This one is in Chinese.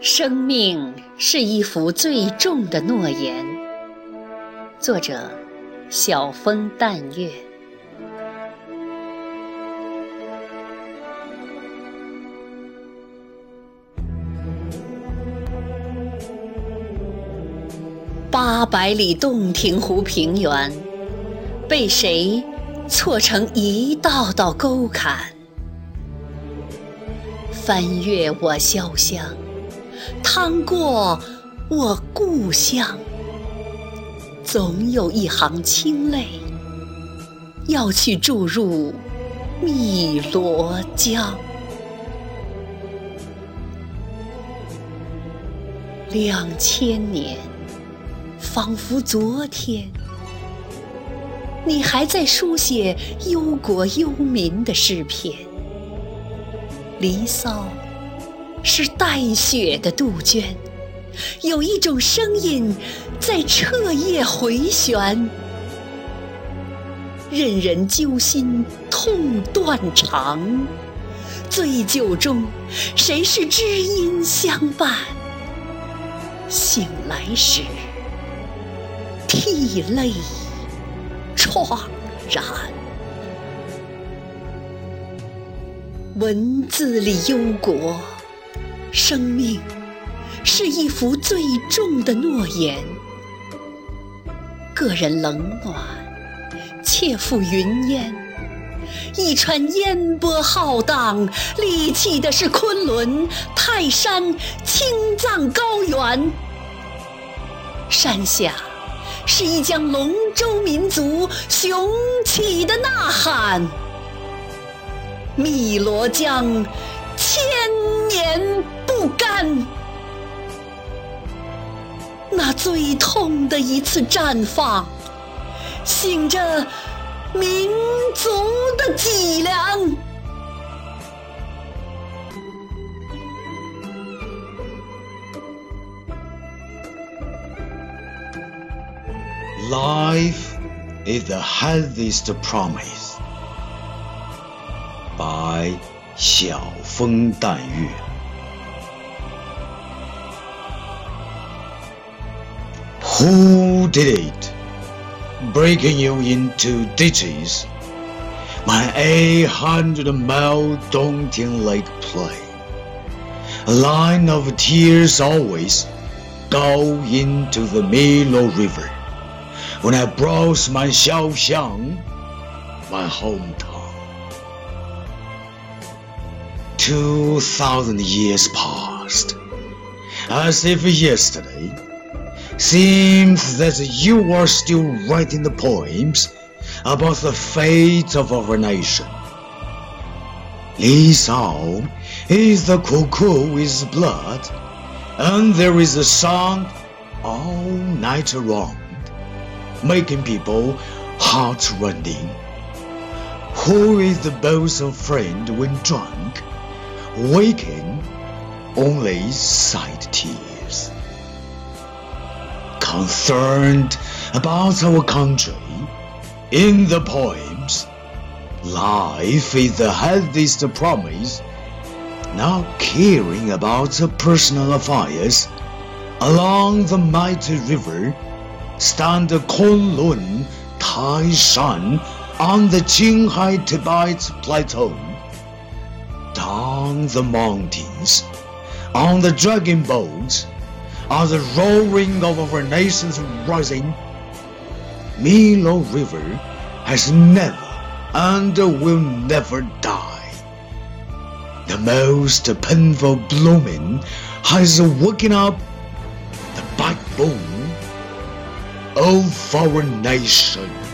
生命是一幅最重的诺言。作者：晓风淡月。八百里洞庭湖平原，被谁错成一道道沟坎？翻越我潇湘，趟过我故乡，总有一行清泪，要去注入汨罗江。两千年，仿佛昨天，你还在书写忧国忧民的诗篇。《离骚》是带血的杜鹃，有一种声音在彻夜回旋，任人揪心痛断肠。醉酒中，谁是知音相伴？醒来时，涕泪怆然。文字里忧国，生命是一幅最重的诺言。个人冷暖，切付云烟。一川烟波浩荡，立起的是昆仑、泰山、青藏高原。山下是一江龙舟民族雄起的呐喊。汨罗江，千年不甘。那最痛的一次绽放，醒着民族的脊梁。Life is the hardest promise. 白晓风淡月。Who did it? Breaking you into ditches. My 800 mile daunting lake play. A line of tears always go into the Milo River when I browse my Xiaoxiang, my hometown. Two thousand years passed, as if yesterday. Seems that you are still writing the poems about the fate of our nation. Li Sao is the cuckoo with blood, and there is a song all night around, making people heart-rending. Who is the bosom friend when drunk? waking only sight tears. Concerned about our country, in the poems, life is the hardest promise. Not caring about personal affairs, along the mighty river, stand the Kunlun, Taishan on the Qinghai Tibet plateau down the mountains, on the dragon boats, on the roaring of our nation's rising, Milo River has never and will never die. The most painful blooming has woken up the backbone of our nation.